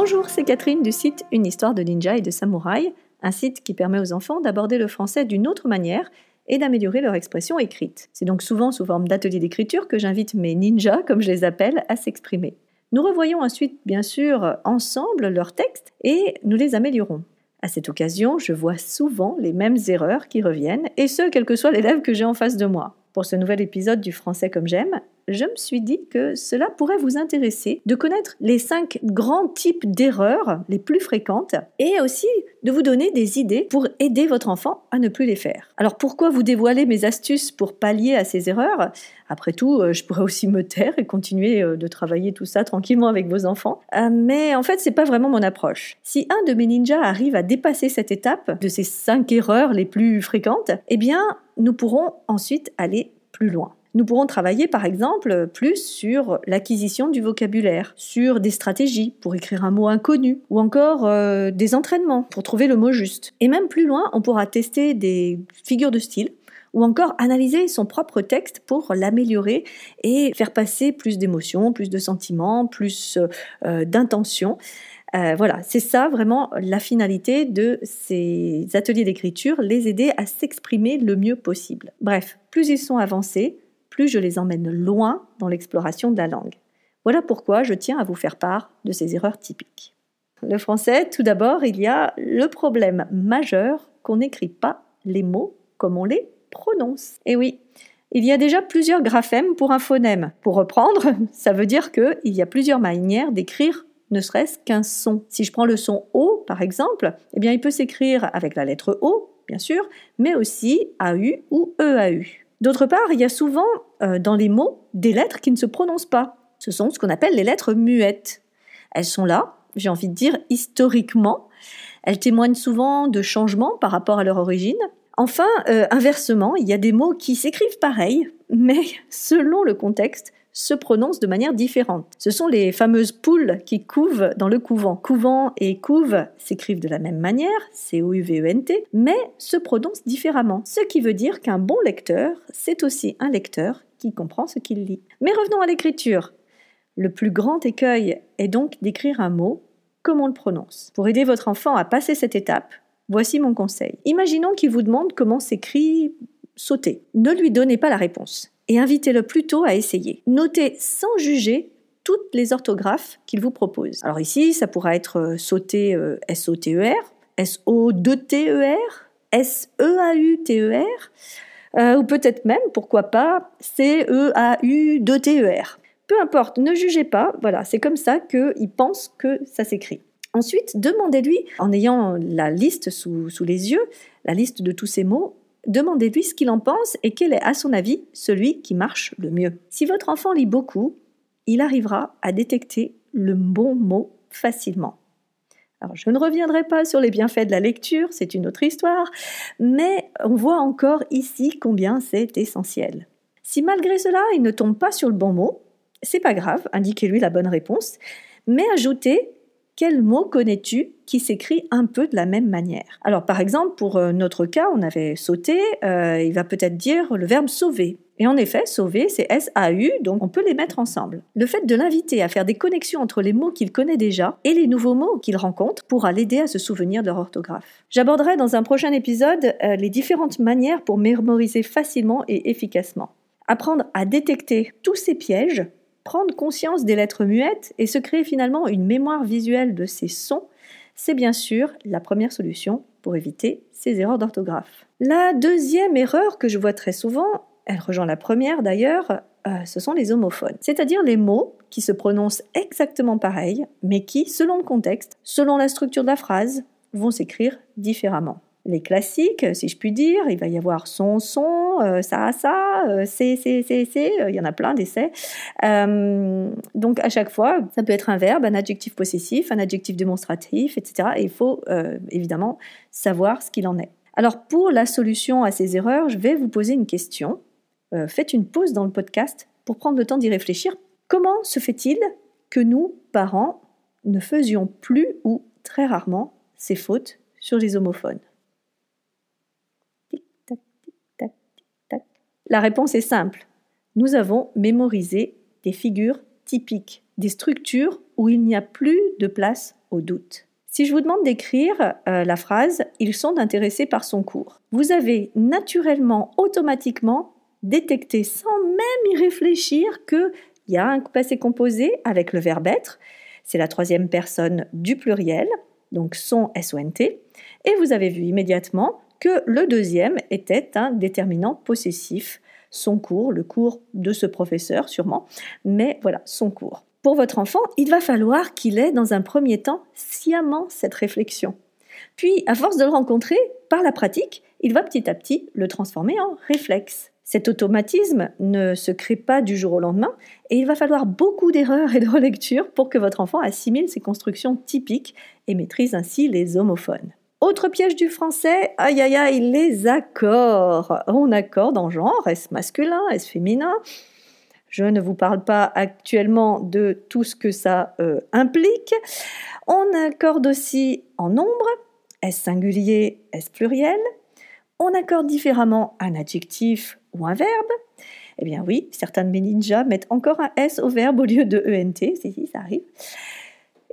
Bonjour, c'est Catherine du site Une histoire de ninja et de samouraï, un site qui permet aux enfants d'aborder le français d'une autre manière et d'améliorer leur expression écrite. C'est donc souvent sous forme d'ateliers d'écriture que j'invite mes ninjas, comme je les appelle, à s'exprimer. Nous revoyons ensuite, bien sûr, ensemble leurs textes et nous les améliorons. À cette occasion, je vois souvent les mêmes erreurs qui reviennent, et ce, quel que soit l'élève que j'ai en face de moi. Pour ce nouvel épisode du Français comme j'aime, je me suis dit que cela pourrait vous intéresser de connaître les cinq grands types d'erreurs les plus fréquentes et aussi de vous donner des idées pour aider votre enfant à ne plus les faire. Alors pourquoi vous dévoiler mes astuces pour pallier à ces erreurs? Après tout, euh, je pourrais aussi me taire et continuer euh, de travailler tout ça tranquillement avec vos enfants. Euh, mais en fait, c'est pas vraiment mon approche. Si un de mes ninjas arrive à dépasser cette étape de ces cinq erreurs les plus fréquentes, eh bien, nous pourrons ensuite aller plus loin. Nous pourrons travailler par exemple plus sur l'acquisition du vocabulaire, sur des stratégies pour écrire un mot inconnu, ou encore euh, des entraînements pour trouver le mot juste. Et même plus loin, on pourra tester des figures de style ou encore analyser son propre texte pour l'améliorer et faire passer plus d'émotions, plus de sentiments, plus euh, d'intentions. Euh, voilà, c'est ça vraiment la finalité de ces ateliers d'écriture, les aider à s'exprimer le mieux possible. Bref, plus ils sont avancés, plus je les emmène loin dans l'exploration de la langue. Voilà pourquoi je tiens à vous faire part de ces erreurs typiques. Le français, tout d'abord, il y a le problème majeur qu'on n'écrit pas les mots comme on les prononce. Et oui, il y a déjà plusieurs graphèmes pour un phonème. Pour reprendre, ça veut dire qu'il y a plusieurs manières d'écrire ne serait-ce qu'un son. Si je prends le son O, par exemple, eh bien, il peut s'écrire avec la lettre O, bien sûr, mais aussi AU ou EAU. D'autre part, il y a souvent euh, dans les mots des lettres qui ne se prononcent pas. Ce sont ce qu'on appelle les lettres muettes. Elles sont là, j'ai envie de dire, historiquement. Elles témoignent souvent de changements par rapport à leur origine. Enfin, euh, inversement, il y a des mots qui s'écrivent pareil, mais selon le contexte, se prononcent de manière différente. Ce sont les fameuses poules qui couvent dans le couvent. Couvent et couve s'écrivent de la même manière, C-O-U-V-E-N-T, mais se prononcent différemment. Ce qui veut dire qu'un bon lecteur, c'est aussi un lecteur qui comprend ce qu'il lit. Mais revenons à l'écriture. Le plus grand écueil est donc d'écrire un mot comme on le prononce. Pour aider votre enfant à passer cette étape, voici mon conseil. Imaginons qu'il vous demande comment s'écrit sauter. Ne lui donnez pas la réponse et invitez-le plutôt à essayer. Notez sans juger toutes les orthographes qu'il vous propose. Alors ici, ça pourra être euh, sauter S-O-T-E-R, S-O-2-T-E-R, S-E-A-U-T-E-R, euh, ou peut-être même, pourquoi pas, C-E-A-U-2-T-E-R. Peu importe, ne jugez pas, voilà, c'est comme ça qu'il pense que ça s'écrit. Ensuite, demandez-lui, en ayant la liste sous, sous les yeux, la liste de tous ces mots, demandez-lui ce qu'il en pense et quel est, à son avis, celui qui marche le mieux. Si votre enfant lit beaucoup, il arrivera à détecter le bon mot facilement. Alors, je ne reviendrai pas sur les bienfaits de la lecture, c'est une autre histoire, mais on voit encore ici combien c'est essentiel. Si malgré cela, il ne tombe pas sur le bon mot, c'est pas grave, indiquez-lui la bonne réponse, mais ajoutez quel mot connais-tu qui s'écrit un peu de la même manière? Alors par exemple, pour euh, notre cas, on avait sauté, euh, il va peut-être dire le verbe sauver. Et en effet, sauver, c'est S-A-U, donc on peut les mettre ensemble. Le fait de l'inviter à faire des connexions entre les mots qu'il connaît déjà et les nouveaux mots qu'il rencontre pourra l'aider à se souvenir de leur orthographe. J'aborderai dans un prochain épisode euh, les différentes manières pour mémoriser facilement et efficacement. Apprendre à détecter tous ces pièges prendre conscience des lettres muettes et se créer finalement une mémoire visuelle de ces sons, c'est bien sûr la première solution pour éviter ces erreurs d'orthographe. La deuxième erreur que je vois très souvent, elle rejoint la première d'ailleurs, euh, ce sont les homophones, c'est-à-dire les mots qui se prononcent exactement pareil, mais qui, selon le contexte, selon la structure de la phrase, vont s'écrire différemment les classiques, si je puis dire. Il va y avoir son, son, euh, ça, ça, euh, c'est, c'est, c'est, c'est. Euh, il y en a plein d'essais. donc à chaque fois, ça peut être un verbe, un adjectif possessif, un adjectif démonstratif, etc. Et il faut évidemment savoir ce qu'il en est. Alors pour la solution à ces erreurs, je vais vous poser une question. faites une pause dans le podcast pour prendre le temps d'y réfléchir. Comment se fait-il que nous, parents, ne faisions plus ou très rarement ces fautes sur les homophones? La réponse est simple. Nous avons mémorisé des figures typiques, des structures où il n'y a plus de place au doute. Si je vous demande d'écrire euh, la phrase Ils sont intéressés par son cours, vous avez naturellement, automatiquement détecté sans même y réfléchir qu'il y a un passé composé avec le verbe être. C'est la troisième personne du pluriel, donc son S-O-N-T. Et vous avez vu immédiatement que le deuxième était un déterminant possessif, son cours, le cours de ce professeur sûrement, mais voilà, son cours. Pour votre enfant, il va falloir qu'il ait dans un premier temps sciemment cette réflexion. Puis, à force de le rencontrer, par la pratique, il va petit à petit le transformer en réflexe. Cet automatisme ne se crée pas du jour au lendemain et il va falloir beaucoup d'erreurs et de relectures pour que votre enfant assimile ces constructions typiques et maîtrise ainsi les homophones. Autre piège du français, aïe aïe aïe, les accords. On accorde en genre, est-ce masculin, est-ce féminin? Je ne vous parle pas actuellement de tout ce que ça euh, implique. On accorde aussi en nombre, est-ce singulier, est-ce pluriel? On accorde différemment un adjectif ou un verbe. Eh bien oui, certains de mes ninjas mettent encore un S au verbe au lieu de ENT, si, si, ça arrive.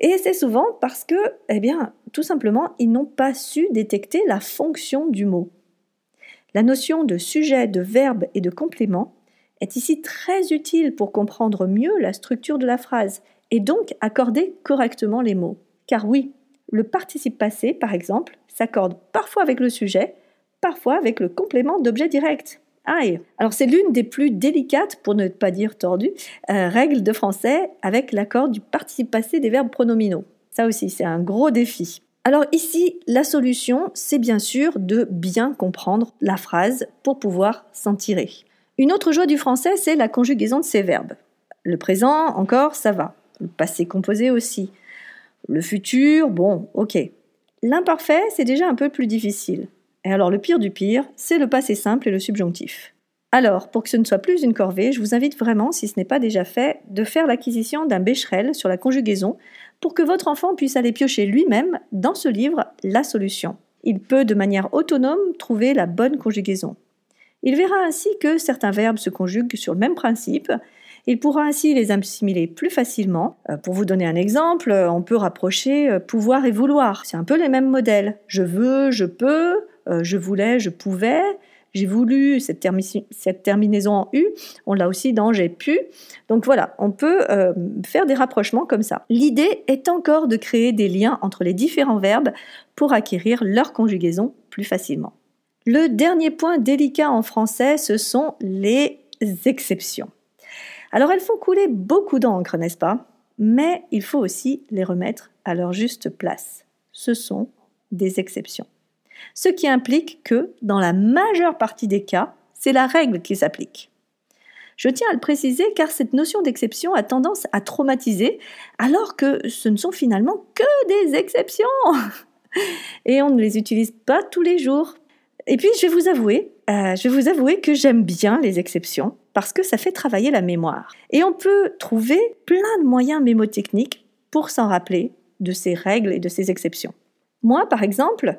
Et c'est souvent parce que, eh bien, tout simplement, ils n'ont pas su détecter la fonction du mot. La notion de sujet, de verbe et de complément est ici très utile pour comprendre mieux la structure de la phrase et donc accorder correctement les mots. Car oui, le participe passé, par exemple, s'accorde parfois avec le sujet, parfois avec le complément d'objet direct. Aïe Alors c'est l'une des plus délicates, pour ne pas dire tordues, euh, règles de français avec l'accord du participe passé des verbes pronominaux. Ça aussi, c'est un gros défi. Alors ici, la solution, c'est bien sûr de bien comprendre la phrase pour pouvoir s'en tirer. Une autre joie du français, c'est la conjugaison de ces verbes. Le présent, encore, ça va. Le passé composé aussi. Le futur, bon, ok. L'imparfait, c'est déjà un peu plus difficile. Et alors le pire du pire, c'est le passé simple et le subjonctif. Alors, pour que ce ne soit plus une corvée, je vous invite vraiment, si ce n'est pas déjà fait, de faire l'acquisition d'un Becherel sur la conjugaison pour que votre enfant puisse aller piocher lui-même dans ce livre la solution. Il peut de manière autonome trouver la bonne conjugaison. Il verra ainsi que certains verbes se conjuguent sur le même principe. Il pourra ainsi les assimiler plus facilement. Euh, pour vous donner un exemple, on peut rapprocher euh, pouvoir et vouloir. C'est un peu les mêmes modèles. Je veux, je peux, euh, je voulais, je pouvais. J'ai voulu, cette, terminaison en U, on l'a aussi dans j'ai pu. Donc voilà, on peut faire des rapprochements comme ça. L'idée est encore de créer des liens entre les différents verbes pour acquérir leur conjugaison plus facilement. Le dernier point délicat en français, ce sont les exceptions. Alors elles font couler beaucoup d'encre, n'est-ce pas? Mais il faut aussi les remettre à leur juste place. Ce sont des exceptions. Ce qui implique que, dans la majeure partie des cas, c'est la règle qui s'applique. Je tiens à le préciser car cette notion d'exception a tendance à traumatiser alors que ce ne sont finalement que des exceptions. Et on ne les utilise pas tous les jours et puis, je vais vous avouer, euh, je vous avouer que j'aime bien les exceptions parce que ça fait travailler la mémoire. Et on peut trouver plein de moyens mémotechniques pour s'en rappeler de ces règles et de ces exceptions. Moi, par exemple,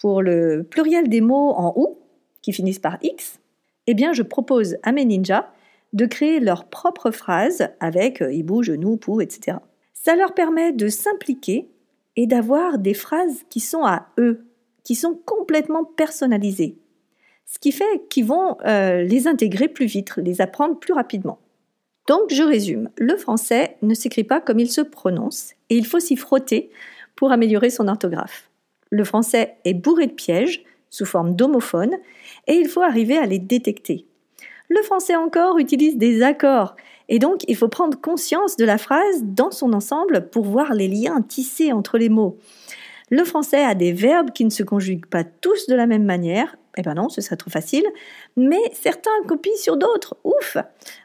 pour le pluriel des mots en ou qui finissent par x, eh je propose à mes ninjas de créer leur propre phrase avec euh, hibou, genou, pou, etc. Ça leur permet de s'impliquer et d'avoir des phrases qui sont à eux, qui sont complètement personnalisés. Ce qui fait qu'ils vont euh, les intégrer plus vite, les apprendre plus rapidement. Donc je résume, le français ne s'écrit pas comme il se prononce et il faut s'y frotter pour améliorer son orthographe. Le français est bourré de pièges sous forme d'homophones et il faut arriver à les détecter. Le français encore utilise des accords et donc il faut prendre conscience de la phrase dans son ensemble pour voir les liens tissés entre les mots. Le français a des verbes qui ne se conjuguent pas tous de la même manière. Eh ben non, ce serait trop facile. Mais certains copient sur d'autres. Ouf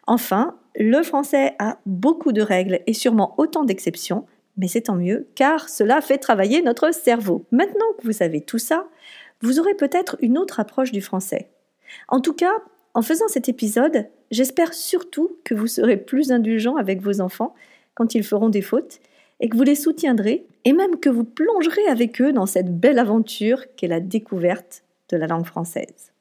Enfin, le français a beaucoup de règles et sûrement autant d'exceptions. Mais c'est tant mieux, car cela fait travailler notre cerveau. Maintenant que vous savez tout ça, vous aurez peut-être une autre approche du français. En tout cas, en faisant cet épisode, j'espère surtout que vous serez plus indulgent avec vos enfants quand ils feront des fautes et que vous les soutiendrez et même que vous plongerez avec eux dans cette belle aventure qu'est la découverte de la langue française.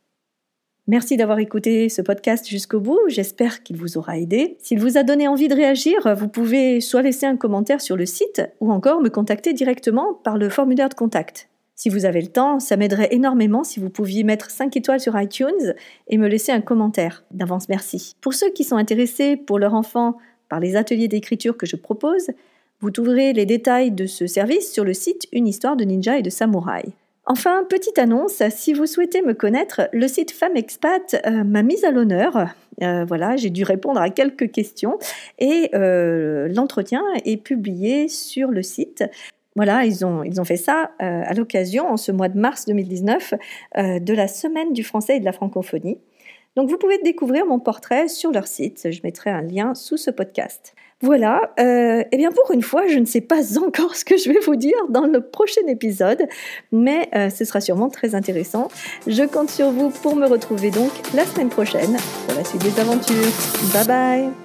Merci d'avoir écouté ce podcast jusqu'au bout, j'espère qu'il vous aura aidé. S'il vous a donné envie de réagir, vous pouvez soit laisser un commentaire sur le site ou encore me contacter directement par le formulaire de contact. Si vous avez le temps, ça m'aiderait énormément si vous pouviez mettre 5 étoiles sur iTunes et me laisser un commentaire. D'avance, merci. Pour ceux qui sont intéressés pour leur enfant par les ateliers d'écriture que je propose, vous trouverez les détails de ce service sur le site Une histoire de ninja et de samouraï. Enfin, petite annonce, si vous souhaitez me connaître, le site Femme Expat euh, m'a mise à l'honneur. Euh, voilà, j'ai dû répondre à quelques questions et euh, l'entretien est publié sur le site. Voilà, ils ont, ils ont fait ça à l'occasion, en ce mois de mars 2019, de la Semaine du français et de la francophonie. Donc vous pouvez découvrir mon portrait sur leur site, je mettrai un lien sous ce podcast. Voilà, euh, eh bien pour une fois, je ne sais pas encore ce que je vais vous dire dans le prochain épisode, mais euh, ce sera sûrement très intéressant. Je compte sur vous pour me retrouver donc la semaine prochaine pour la suite des aventures. Bye bye